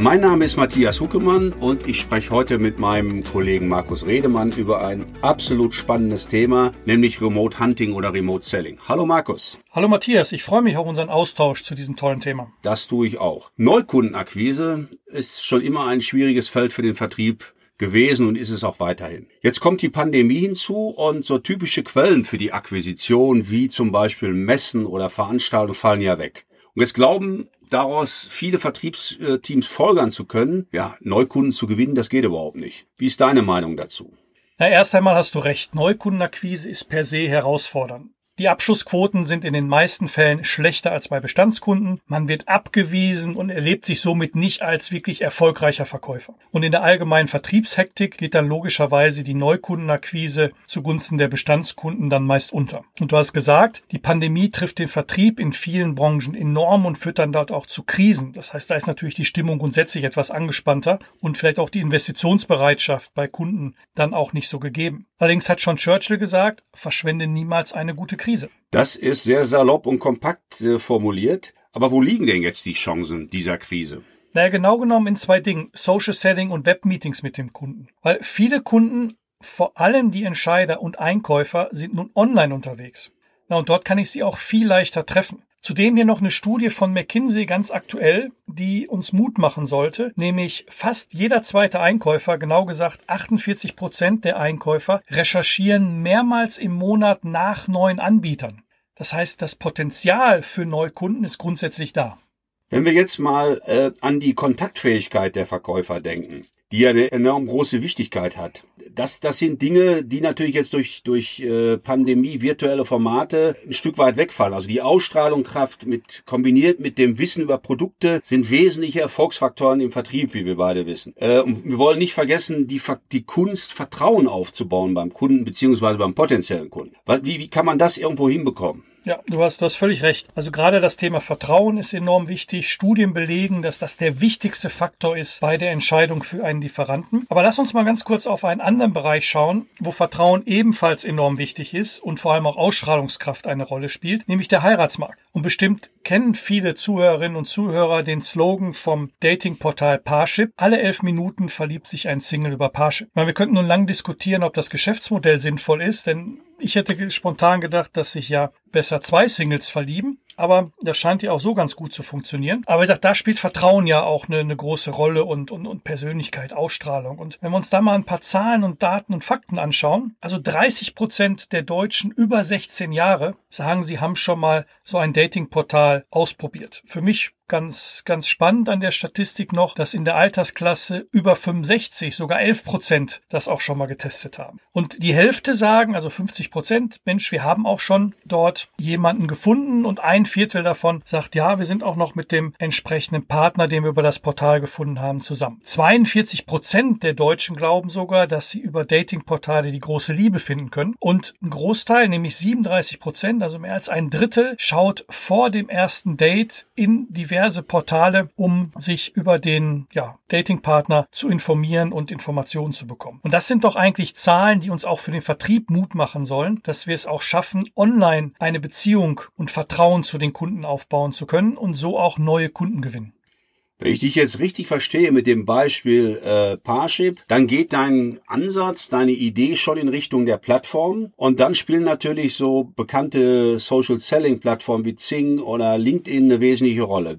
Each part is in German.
Mein Name ist Matthias Huckemann und ich spreche heute mit meinem Kollegen Markus Redemann über ein absolut spannendes Thema, nämlich Remote Hunting oder Remote Selling. Hallo Markus. Hallo Matthias, ich freue mich auf unseren Austausch zu diesem tollen Thema. Das tue ich auch. Neukundenakquise ist schon immer ein schwieriges Feld für den Vertrieb gewesen und ist es auch weiterhin. Jetzt kommt die Pandemie hinzu und so typische Quellen für die Akquisition wie zum Beispiel Messen oder Veranstaltungen fallen ja weg. Und jetzt glauben daraus viele Vertriebsteams folgern zu können, ja, Neukunden zu gewinnen, das geht überhaupt nicht. Wie ist deine Meinung dazu? Na, erst einmal hast du recht. Neukundenakquise ist per se herausfordernd. Die Abschlussquoten sind in den meisten Fällen schlechter als bei Bestandskunden. Man wird abgewiesen und erlebt sich somit nicht als wirklich erfolgreicher Verkäufer. Und in der allgemeinen Vertriebshektik geht dann logischerweise die Neukundenakquise zugunsten der Bestandskunden dann meist unter. Und du hast gesagt, die Pandemie trifft den Vertrieb in vielen Branchen enorm und führt dann dort auch zu Krisen. Das heißt, da ist natürlich die Stimmung grundsätzlich etwas angespannter und vielleicht auch die Investitionsbereitschaft bei Kunden dann auch nicht so gegeben. Allerdings hat schon Churchill gesagt, verschwende niemals eine gute Krise. Das ist sehr salopp und kompakt äh, formuliert. Aber wo liegen denn jetzt die Chancen dieser Krise? Naja, genau genommen in zwei Dingen. Social Selling und Webmeetings mit dem Kunden. Weil viele Kunden, vor allem die Entscheider und Einkäufer, sind nun online unterwegs. Na, und dort kann ich sie auch viel leichter treffen. Zudem hier noch eine Studie von McKinsey ganz aktuell, die uns Mut machen sollte, nämlich fast jeder zweite Einkäufer, genau gesagt 48 Prozent der Einkäufer, recherchieren mehrmals im Monat nach neuen Anbietern. Das heißt, das Potenzial für Neukunden ist grundsätzlich da. Wenn wir jetzt mal äh, an die Kontaktfähigkeit der Verkäufer denken, die ja eine enorm große Wichtigkeit hat. Das, das sind Dinge, die natürlich jetzt durch, durch äh, Pandemie, virtuelle Formate ein Stück weit wegfallen. Also die Ausstrahlungskraft mit, kombiniert mit dem Wissen über Produkte sind wesentliche Erfolgsfaktoren im Vertrieb, wie wir beide wissen. Äh, und wir wollen nicht vergessen, die, die Kunst, Vertrauen aufzubauen beim Kunden beziehungsweise beim potenziellen Kunden. Wie, wie kann man das irgendwo hinbekommen? Ja, du hast, du hast völlig recht. Also gerade das Thema Vertrauen ist enorm wichtig. Studien belegen, dass das der wichtigste Faktor ist bei der Entscheidung für einen Lieferanten. Aber lass uns mal ganz kurz auf einen anderen Bereich schauen, wo Vertrauen ebenfalls enorm wichtig ist und vor allem auch Ausstrahlungskraft eine Rolle spielt, nämlich der Heiratsmarkt. Und bestimmt kennen viele Zuhörerinnen und Zuhörer den Slogan vom Datingportal Parship. Alle elf Minuten verliebt sich ein Single über Parship. Meine, wir könnten nun lang diskutieren, ob das Geschäftsmodell sinnvoll ist, denn ich hätte spontan gedacht, dass sich ja besser zwei Singles verlieben aber das scheint ja auch so ganz gut zu funktionieren. Aber wie gesagt, da spielt Vertrauen ja auch eine, eine große Rolle und, und, und Persönlichkeit, Ausstrahlung. Und wenn wir uns da mal ein paar Zahlen und Daten und Fakten anschauen, also 30 Prozent der Deutschen über 16 Jahre sagen, sie haben schon mal so ein Datingportal ausprobiert. Für mich ganz, ganz spannend an der Statistik noch, dass in der Altersklasse über 65 sogar 11 Prozent das auch schon mal getestet haben. Und die Hälfte sagen, also 50 Prozent, Mensch, wir haben auch schon dort jemanden gefunden und ein Viertel davon sagt, ja, wir sind auch noch mit dem entsprechenden Partner, den wir über das Portal gefunden haben, zusammen. 42 Prozent der Deutschen glauben sogar, dass sie über Datingportale die große Liebe finden können. Und ein Großteil, nämlich 37 Prozent, also mehr als ein Drittel, schaut vor dem ersten Date in diverse Portale, um sich über den ja, Datingpartner zu informieren und Informationen zu bekommen. Und das sind doch eigentlich Zahlen, die uns auch für den Vertrieb Mut machen sollen, dass wir es auch schaffen, online eine Beziehung und Vertrauen zu den Kunden aufbauen zu können und so auch neue Kunden gewinnen. Wenn ich dich jetzt richtig verstehe mit dem Beispiel äh, Parship, dann geht dein Ansatz, deine Idee schon in Richtung der Plattform und dann spielen natürlich so bekannte Social Selling Plattformen wie Zing oder LinkedIn eine wesentliche Rolle.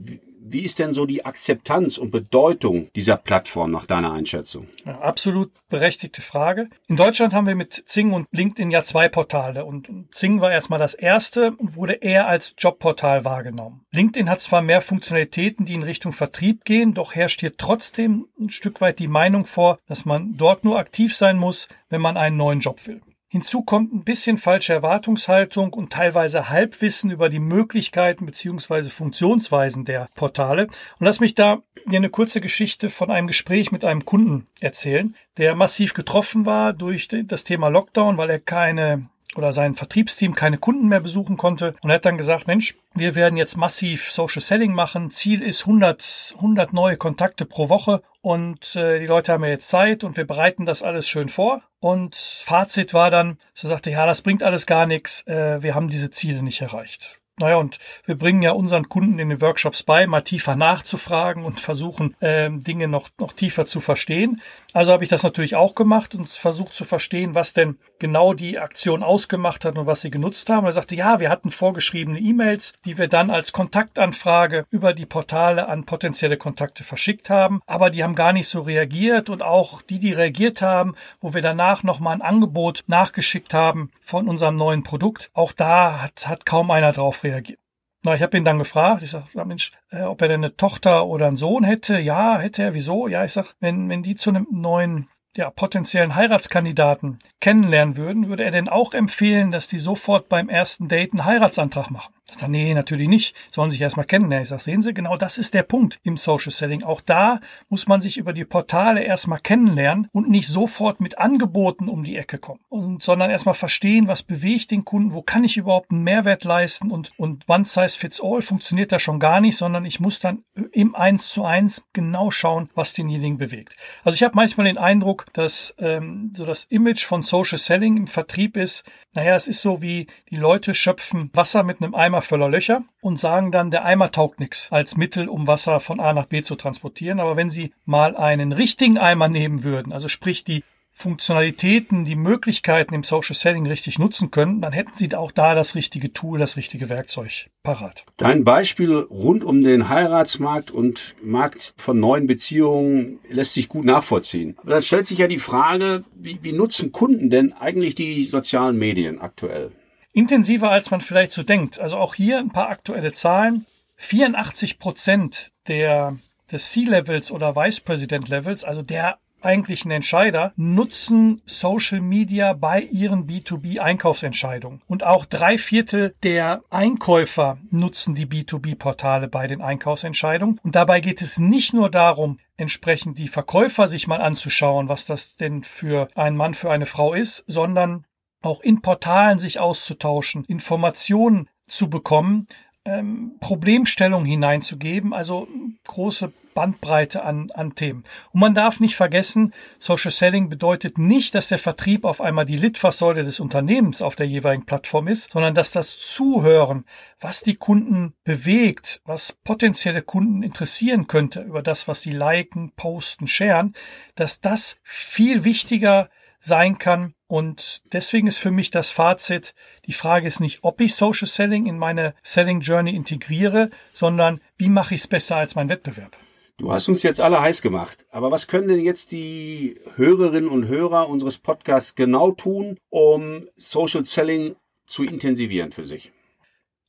Wie ist denn so die Akzeptanz und Bedeutung dieser Plattform nach deiner Einschätzung? Ja, absolut berechtigte Frage. In Deutschland haben wir mit Zing und LinkedIn ja zwei Portale und Zing war erstmal das erste und wurde eher als Jobportal wahrgenommen. LinkedIn hat zwar mehr Funktionalitäten, die in Richtung Vertrieb gehen, doch herrscht hier trotzdem ein Stück weit die Meinung vor, dass man dort nur aktiv sein muss, wenn man einen neuen Job will. Hinzu kommt ein bisschen falsche Erwartungshaltung und teilweise Halbwissen über die Möglichkeiten beziehungsweise Funktionsweisen der Portale. Und lass mich da dir eine kurze Geschichte von einem Gespräch mit einem Kunden erzählen, der massiv getroffen war durch das Thema Lockdown, weil er keine oder sein Vertriebsteam keine Kunden mehr besuchen konnte. Und er hat dann gesagt, Mensch, wir werden jetzt massiv Social Selling machen. Ziel ist 100, 100 neue Kontakte pro Woche und äh, die Leute haben ja jetzt Zeit und wir bereiten das alles schön vor. Und Fazit war dann, so sagte, ja, das bringt alles gar nichts. Äh, wir haben diese Ziele nicht erreicht. Naja, und wir bringen ja unseren Kunden in den Workshops bei, mal tiefer nachzufragen und versuchen, ähm, Dinge noch, noch tiefer zu verstehen. Also habe ich das natürlich auch gemacht und versucht zu verstehen, was denn genau die Aktion ausgemacht hat und was sie genutzt haben. er sagte, ja, wir hatten vorgeschriebene E-Mails, die wir dann als Kontaktanfrage über die Portale an potenzielle Kontakte verschickt haben, aber die haben gar nicht so reagiert und auch die, die reagiert haben, wo wir danach nochmal ein Angebot nachgeschickt haben von unserem neuen Produkt, auch da hat, hat kaum einer drauf reagiert reagiert. Na, ich habe ihn dann gefragt, ich sage, Mensch, äh, ob er denn eine Tochter oder einen Sohn hätte. Ja, hätte er. Wieso? Ja, ich sag, wenn, wenn die zu einem neuen ja, potenziellen Heiratskandidaten kennenlernen würden, würde er denn auch empfehlen, dass die sofort beim ersten Date einen Heiratsantrag machen? Dann, nee, natürlich nicht. Sollen sich erstmal kennenlernen. Ich sage, sehen Sie, genau das ist der Punkt im Social Selling. Auch da muss man sich über die Portale erstmal kennenlernen und nicht sofort mit Angeboten um die Ecke kommen, und, sondern erstmal verstehen, was bewegt den Kunden, wo kann ich überhaupt einen Mehrwert leisten und, und One Size Fits All funktioniert da schon gar nicht, sondern ich muss dann im Eins zu eins genau schauen, was denjenigen bewegt. Also ich habe manchmal den Eindruck, dass ähm, so das Image von Social Selling im Vertrieb ist, naja, es ist so wie die Leute schöpfen Wasser mit einem Eimer voller Löcher und sagen dann, der Eimer taugt nichts als Mittel, um Wasser von A nach B zu transportieren. Aber wenn Sie mal einen richtigen Eimer nehmen würden, also sprich die Funktionalitäten, die Möglichkeiten im Social Selling richtig nutzen können, dann hätten Sie auch da das richtige Tool, das richtige Werkzeug parat. Dein Beispiel rund um den Heiratsmarkt und Markt von neuen Beziehungen lässt sich gut nachvollziehen. Aber dann stellt sich ja die Frage, wie, wie nutzen Kunden denn eigentlich die sozialen Medien aktuell? Intensiver, als man vielleicht so denkt. Also auch hier ein paar aktuelle Zahlen. 84 Prozent der des C-Levels oder Vice President Levels, also der eigentlichen Entscheider nutzen Social Media bei ihren B2B-Einkaufsentscheidungen. Und auch drei Viertel der Einkäufer nutzen die B2B-Portale bei den Einkaufsentscheidungen. Und dabei geht es nicht nur darum, entsprechend die Verkäufer sich mal anzuschauen, was das denn für ein Mann, für eine Frau ist, sondern auch in Portalen sich auszutauschen, Informationen zu bekommen, ähm, Problemstellung hineinzugeben, also große Bandbreite an, an Themen. Und man darf nicht vergessen, Social Selling bedeutet nicht, dass der Vertrieb auf einmal die Litfaßsäule des Unternehmens auf der jeweiligen Plattform ist, sondern dass das Zuhören, was die Kunden bewegt, was potenzielle Kunden interessieren könnte über das, was sie liken, posten, sharen, dass das viel wichtiger sein kann. Und deswegen ist für mich das Fazit, die Frage ist nicht, ob ich Social Selling in meine Selling Journey integriere, sondern wie mache ich es besser als mein Wettbewerb. Du hast uns jetzt alle heiß gemacht. Aber was können denn jetzt die Hörerinnen und Hörer unseres Podcasts genau tun, um Social Selling zu intensivieren für sich?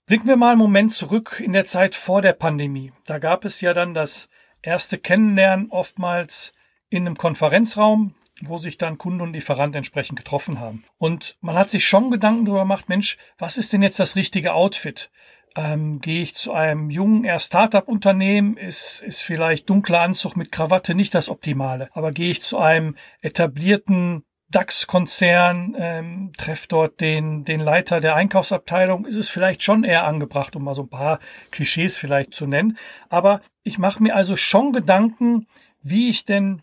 Blicken wir mal einen Moment zurück in der Zeit vor der Pandemie. Da gab es ja dann das erste Kennenlernen oftmals in einem Konferenzraum wo sich dann Kunde und Lieferant entsprechend getroffen haben. Und man hat sich schon Gedanken darüber gemacht, Mensch, was ist denn jetzt das richtige Outfit? Ähm, gehe ich zu einem jungen, eher Start-up-Unternehmen, ist, ist vielleicht dunkler Anzug mit Krawatte nicht das Optimale. Aber gehe ich zu einem etablierten DAX-Konzern, ähm, treffe dort den, den Leiter der Einkaufsabteilung, ist es vielleicht schon eher angebracht, um mal so ein paar Klischees vielleicht zu nennen. Aber ich mache mir also schon Gedanken, wie ich denn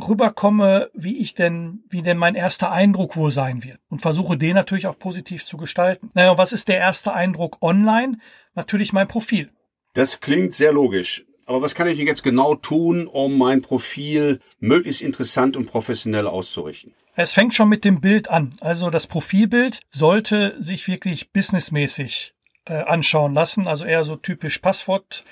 rüberkomme, wie ich denn, wie denn mein erster Eindruck wohl sein wird. Und versuche den natürlich auch positiv zu gestalten. Naja, was ist der erste Eindruck online? Natürlich mein Profil. Das klingt sehr logisch. Aber was kann ich jetzt genau tun, um mein Profil möglichst interessant und professionell auszurichten? Es fängt schon mit dem Bild an. Also das Profilbild sollte sich wirklich businessmäßig äh, anschauen lassen. Also eher so typisch Passwort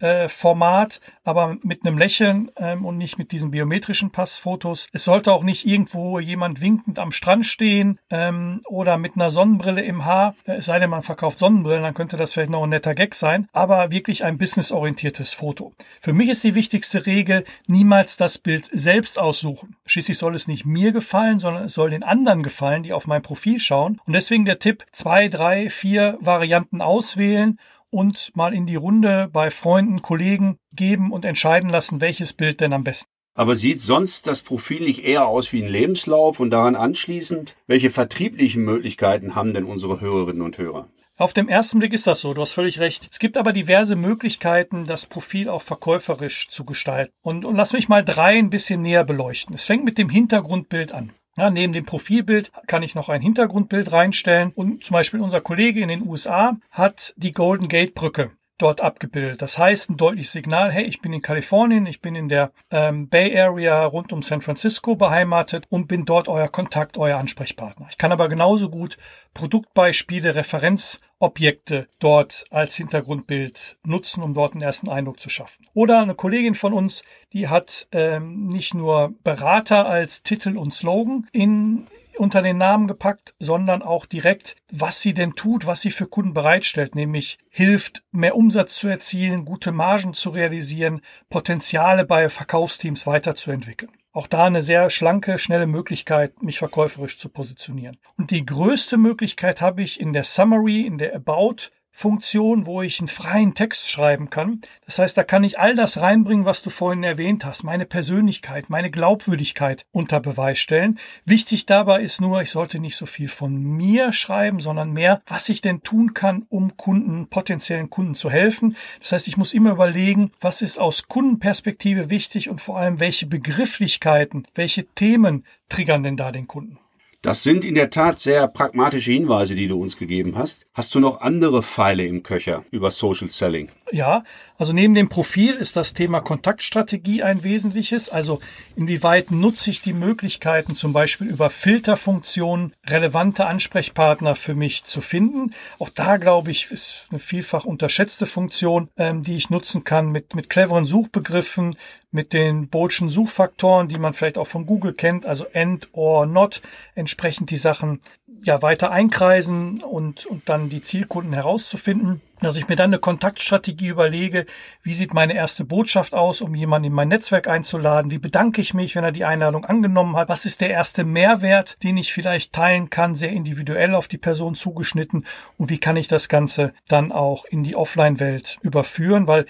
äh, Format, aber mit einem Lächeln ähm, und nicht mit diesen biometrischen Passfotos. Es sollte auch nicht irgendwo jemand winkend am Strand stehen ähm, oder mit einer Sonnenbrille im Haar. Äh, es sei denn, man verkauft Sonnenbrillen, dann könnte das vielleicht noch ein netter Gag sein, aber wirklich ein businessorientiertes Foto. Für mich ist die wichtigste Regel, niemals das Bild selbst aussuchen. Schließlich soll es nicht mir gefallen, sondern es soll den anderen gefallen, die auf mein Profil schauen. Und deswegen der Tipp, zwei, drei, vier Varianten auswählen und mal in die Runde bei Freunden, Kollegen geben und entscheiden lassen, welches Bild denn am besten. Aber sieht sonst das Profil nicht eher aus wie ein Lebenslauf und daran anschließend, welche vertrieblichen Möglichkeiten haben denn unsere Hörerinnen und Hörer? Auf dem ersten Blick ist das so, du hast völlig recht. Es gibt aber diverse Möglichkeiten, das Profil auch verkäuferisch zu gestalten. Und, und lass mich mal drei ein bisschen näher beleuchten. Es fängt mit dem Hintergrundbild an. Ja, neben dem Profilbild kann ich noch ein Hintergrundbild reinstellen. Und zum Beispiel unser Kollege in den USA hat die Golden Gate Brücke dort abgebildet. Das heißt, ein deutliches Signal, hey, ich bin in Kalifornien, ich bin in der ähm, Bay Area rund um San Francisco beheimatet und bin dort euer Kontakt, euer Ansprechpartner. Ich kann aber genauso gut Produktbeispiele, Referenzobjekte dort als Hintergrundbild nutzen, um dort einen ersten Eindruck zu schaffen. Oder eine Kollegin von uns, die hat ähm, nicht nur Berater als Titel und Slogan in unter den Namen gepackt, sondern auch direkt, was sie denn tut, was sie für Kunden bereitstellt, nämlich hilft, mehr Umsatz zu erzielen, gute Margen zu realisieren, Potenziale bei Verkaufsteams weiterzuentwickeln. Auch da eine sehr schlanke, schnelle Möglichkeit, mich verkäuferisch zu positionieren. Und die größte Möglichkeit habe ich in der Summary, in der About Funktion, wo ich einen freien Text schreiben kann. Das heißt, da kann ich all das reinbringen, was du vorhin erwähnt hast, meine Persönlichkeit, meine Glaubwürdigkeit unter Beweis stellen. Wichtig dabei ist nur, ich sollte nicht so viel von mir schreiben, sondern mehr, was ich denn tun kann, um Kunden, potenziellen Kunden zu helfen. Das heißt, ich muss immer überlegen, was ist aus Kundenperspektive wichtig und vor allem, welche Begrifflichkeiten, welche Themen triggern denn da den Kunden. Das sind in der Tat sehr pragmatische Hinweise, die du uns gegeben hast. Hast du noch andere Pfeile im Köcher über Social Selling? Ja, also neben dem Profil ist das Thema Kontaktstrategie ein wesentliches. Also inwieweit nutze ich die Möglichkeiten, zum Beispiel über Filterfunktionen relevante Ansprechpartner für mich zu finden. Auch da glaube ich, ist eine vielfach unterschätzte Funktion, ähm, die ich nutzen kann mit, mit cleveren Suchbegriffen, mit den Bolschen Suchfaktoren, die man vielleicht auch von Google kennt, also end or not, entsprechend die Sachen ja weiter einkreisen und, und dann die Zielkunden herauszufinden. Dass ich mir dann eine Kontaktstrategie überlege, wie sieht meine erste Botschaft aus, um jemanden in mein Netzwerk einzuladen, wie bedanke ich mich, wenn er die Einladung angenommen hat, was ist der erste Mehrwert, den ich vielleicht teilen kann, sehr individuell auf die Person zugeschnitten? Und wie kann ich das Ganze dann auch in die Offline-Welt überführen, weil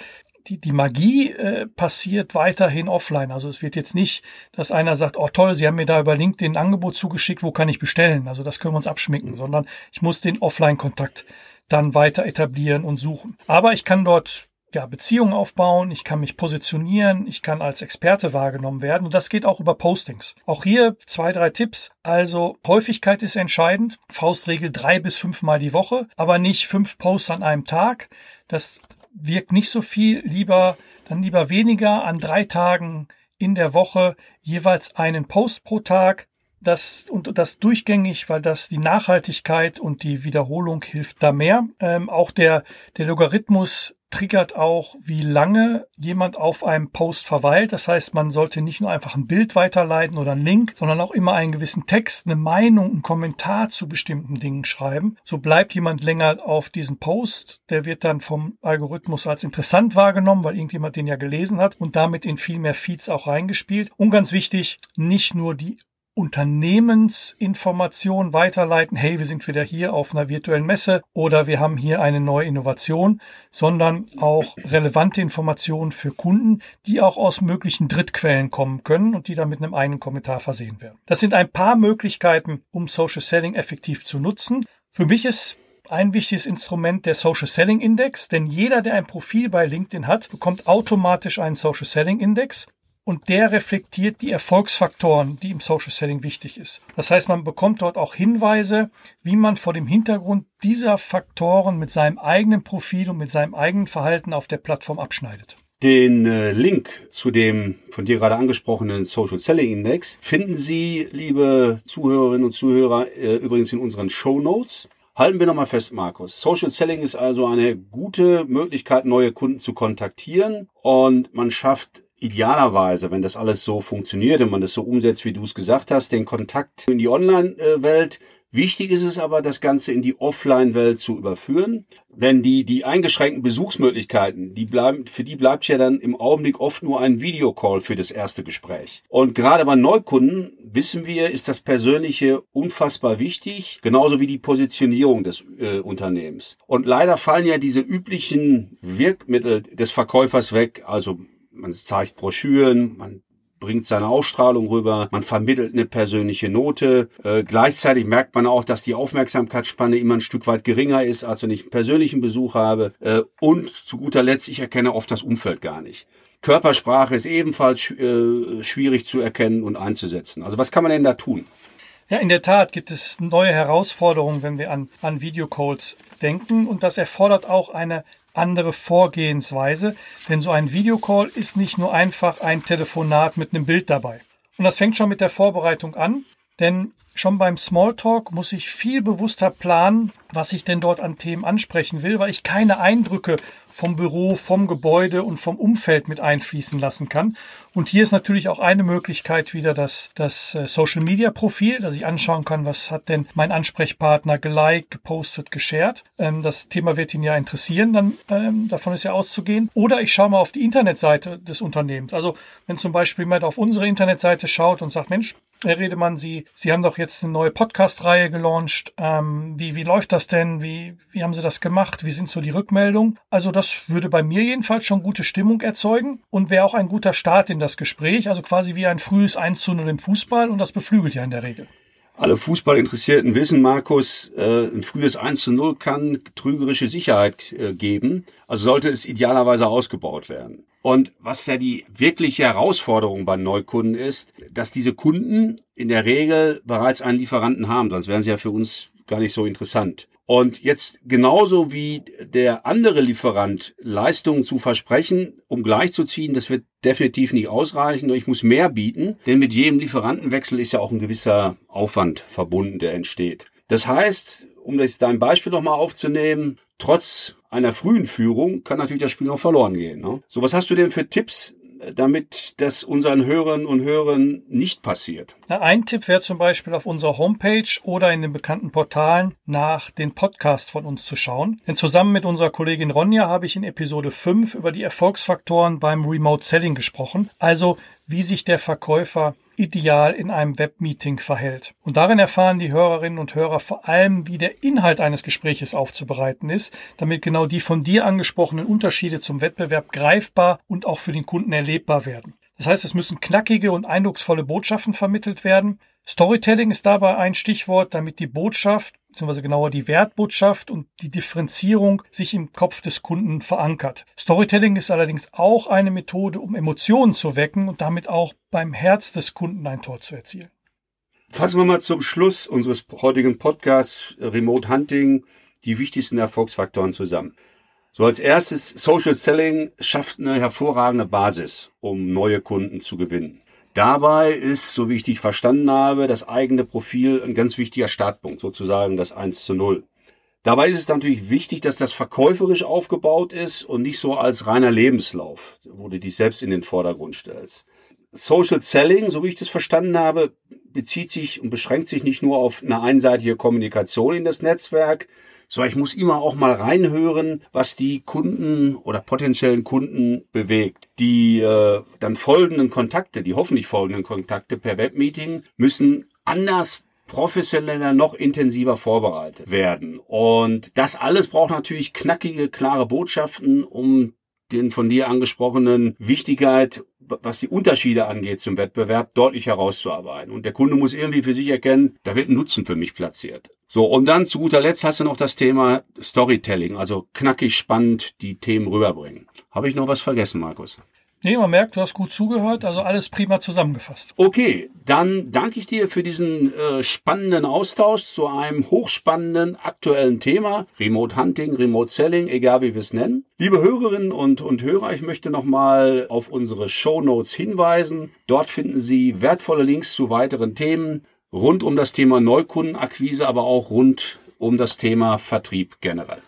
die, die Magie äh, passiert weiterhin offline. Also es wird jetzt nicht, dass einer sagt, oh toll, Sie haben mir da über LinkedIn ein Angebot zugeschickt, wo kann ich bestellen? Also das können wir uns abschminken, sondern ich muss den Offline-Kontakt dann weiter etablieren und suchen. Aber ich kann dort ja, Beziehungen aufbauen, ich kann mich positionieren, ich kann als Experte wahrgenommen werden und das geht auch über Postings. Auch hier zwei, drei Tipps. Also Häufigkeit ist entscheidend. Faustregel drei bis fünfmal die Woche, aber nicht fünf Posts an einem Tag. Das wirkt nicht so viel, lieber, dann lieber weniger an drei Tagen in der Woche jeweils einen Post pro Tag. Das und das durchgängig, weil das die Nachhaltigkeit und die Wiederholung hilft da mehr. Ähm, auch der, der Logarithmus triggert auch, wie lange jemand auf einem Post verweilt. Das heißt, man sollte nicht nur einfach ein Bild weiterleiten oder einen Link, sondern auch immer einen gewissen Text, eine Meinung, einen Kommentar zu bestimmten Dingen schreiben. So bleibt jemand länger auf diesem Post. Der wird dann vom Algorithmus als interessant wahrgenommen, weil irgendjemand den ja gelesen hat und damit in viel mehr Feeds auch reingespielt. Und ganz wichtig, nicht nur die Unternehmensinformation weiterleiten, hey, wir sind wieder hier auf einer virtuellen Messe oder wir haben hier eine neue Innovation, sondern auch relevante Informationen für Kunden, die auch aus möglichen Drittquellen kommen können und die dann mit einem eigenen Kommentar versehen werden. Das sind ein paar Möglichkeiten, um Social Selling effektiv zu nutzen. Für mich ist ein wichtiges Instrument der Social Selling Index, denn jeder, der ein Profil bei LinkedIn hat, bekommt automatisch einen Social Selling Index und der reflektiert die Erfolgsfaktoren, die im Social Selling wichtig ist. Das heißt, man bekommt dort auch Hinweise, wie man vor dem Hintergrund dieser Faktoren mit seinem eigenen Profil und mit seinem eigenen Verhalten auf der Plattform abschneidet. Den äh, Link zu dem von dir gerade angesprochenen Social Selling Index finden Sie, liebe Zuhörerinnen und Zuhörer, äh, übrigens in unseren Show Notes. Halten wir nochmal fest, Markus. Social Selling ist also eine gute Möglichkeit, neue Kunden zu kontaktieren und man schafft idealerweise, wenn das alles so funktioniert und man das so umsetzt, wie du es gesagt hast, den Kontakt in die Online-Welt. Wichtig ist es aber, das Ganze in die Offline-Welt zu überführen. Denn die, die eingeschränkten Besuchsmöglichkeiten, die bleiben, für die bleibt ja dann im Augenblick oft nur ein Videocall für das erste Gespräch. Und gerade bei Neukunden wissen wir, ist das Persönliche unfassbar wichtig, genauso wie die Positionierung des äh, Unternehmens. Und leider fallen ja diese üblichen Wirkmittel des Verkäufers weg, also man zeigt Broschüren, man bringt seine Ausstrahlung rüber, man vermittelt eine persönliche Note. Äh, gleichzeitig merkt man auch, dass die Aufmerksamkeitsspanne immer ein Stück weit geringer ist, als wenn ich einen persönlichen Besuch habe. Äh, und zu guter Letzt, ich erkenne oft das Umfeld gar nicht. Körpersprache ist ebenfalls äh, schwierig zu erkennen und einzusetzen. Also was kann man denn da tun? Ja, in der Tat gibt es neue Herausforderungen, wenn wir an, an Videocalls denken. Und das erfordert auch eine andere Vorgehensweise, denn so ein Videocall ist nicht nur einfach ein Telefonat mit einem Bild dabei. Und das fängt schon mit der Vorbereitung an, denn schon beim Smalltalk muss ich viel bewusster planen, was ich denn dort an Themen ansprechen will, weil ich keine Eindrücke vom Büro, vom Gebäude und vom Umfeld mit einfließen lassen kann. Und hier ist natürlich auch eine Möglichkeit wieder das, das äh, Social Media Profil, dass ich anschauen kann, was hat denn mein Ansprechpartner geliked, gepostet, geshared. Ähm, das Thema wird ihn ja interessieren, dann ähm, davon ist ja auszugehen. Oder ich schaue mal auf die Internetseite des Unternehmens. Also wenn zum Beispiel jemand auf unsere Internetseite schaut und sagt, Mensch, Herr Redemann, Sie, Sie haben doch jetzt eine neue Podcast-Reihe gelauncht. Ähm, wie, wie läuft das denn? Wie, wie haben Sie das gemacht? Wie sind so die Rückmeldungen? Also das würde bei mir jedenfalls schon gute Stimmung erzeugen und wäre auch ein guter Start in das Gespräch. Also quasi wie ein frühes 1 zu 0 im Fußball und das beflügelt ja in der Regel. Alle Fußballinteressierten wissen, Markus, äh, ein frühes 1 zu 0 kann trügerische Sicherheit äh, geben. Also sollte es idealerweise ausgebaut werden. Und was ja die wirkliche Herausforderung bei Neukunden ist, dass diese Kunden in der Regel bereits einen Lieferanten haben, sonst wären sie ja für uns gar nicht so interessant. Und jetzt genauso wie der andere Lieferant Leistungen zu versprechen, um gleichzuziehen, das wird definitiv nicht ausreichen. Ich muss mehr bieten, denn mit jedem Lieferantenwechsel ist ja auch ein gewisser Aufwand verbunden, der entsteht. Das heißt, um das dein Beispiel nochmal aufzunehmen, trotz einer frühen Führung kann natürlich das Spiel noch verloren gehen. Ne? So, was hast du denn für Tipps, damit das unseren Hörern und Hörern nicht passiert? Na, ein Tipp wäre zum Beispiel auf unserer Homepage oder in den bekannten Portalen nach den Podcast von uns zu schauen. Denn zusammen mit unserer Kollegin Ronja habe ich in Episode 5 über die Erfolgsfaktoren beim Remote Selling gesprochen. Also wie sich der Verkäufer ideal in einem Webmeeting verhält. Und darin erfahren die Hörerinnen und Hörer vor allem, wie der Inhalt eines Gespräches aufzubereiten ist, damit genau die von dir angesprochenen Unterschiede zum Wettbewerb greifbar und auch für den Kunden erlebbar werden. Das heißt, es müssen knackige und eindrucksvolle Botschaften vermittelt werden. Storytelling ist dabei ein Stichwort, damit die Botschaft beziehungsweise genauer die Wertbotschaft und die Differenzierung sich im Kopf des Kunden verankert. Storytelling ist allerdings auch eine Methode, um Emotionen zu wecken und damit auch beim Herz des Kunden ein Tor zu erzielen. Fassen wir mal zum Schluss unseres heutigen Podcasts Remote Hunting die wichtigsten Erfolgsfaktoren zusammen. So als erstes, Social Selling schafft eine hervorragende Basis, um neue Kunden zu gewinnen. Dabei ist, so wie ich dich verstanden habe, das eigene Profil ein ganz wichtiger Startpunkt, sozusagen das 1 zu 0. Dabei ist es natürlich wichtig, dass das verkäuferisch aufgebaut ist und nicht so als reiner Lebenslauf, wo du dich selbst in den Vordergrund stellst. Social Selling, so wie ich das verstanden habe, bezieht sich und beschränkt sich nicht nur auf eine einseitige Kommunikation in das Netzwerk, so, ich muss immer auch mal reinhören, was die Kunden oder potenziellen Kunden bewegt. Die äh, dann folgenden Kontakte, die hoffentlich folgenden Kontakte per Webmeeting müssen anders professioneller, noch intensiver vorbereitet werden. Und das alles braucht natürlich knackige, klare Botschaften, um den von dir angesprochenen Wichtigkeit, was die Unterschiede angeht zum Wettbewerb, deutlich herauszuarbeiten. Und der Kunde muss irgendwie für sich erkennen, da wird ein Nutzen für mich platziert. So, und dann zu guter Letzt hast du noch das Thema Storytelling, also knackig spannend die Themen rüberbringen. Habe ich noch was vergessen, Markus? Nee, man merkt, du hast gut zugehört, also alles prima zusammengefasst. Okay, dann danke ich dir für diesen äh, spannenden Austausch zu einem hochspannenden aktuellen Thema. Remote Hunting, Remote Selling, egal wie wir es nennen. Liebe Hörerinnen und, und Hörer, ich möchte nochmal auf unsere Show Notes hinweisen. Dort finden Sie wertvolle Links zu weiteren Themen rund um das Thema Neukundenakquise, aber auch rund um das Thema Vertrieb generell.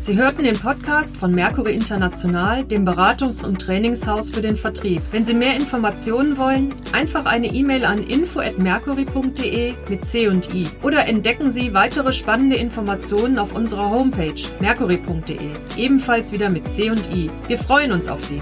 Sie hörten den Podcast von Mercury International, dem Beratungs- und Trainingshaus für den Vertrieb. Wenn Sie mehr Informationen wollen, einfach eine E-Mail an info@mercury.de mit C und I oder entdecken Sie weitere spannende Informationen auf unserer Homepage mercury.de, ebenfalls wieder mit C und I. Wir freuen uns auf Sie.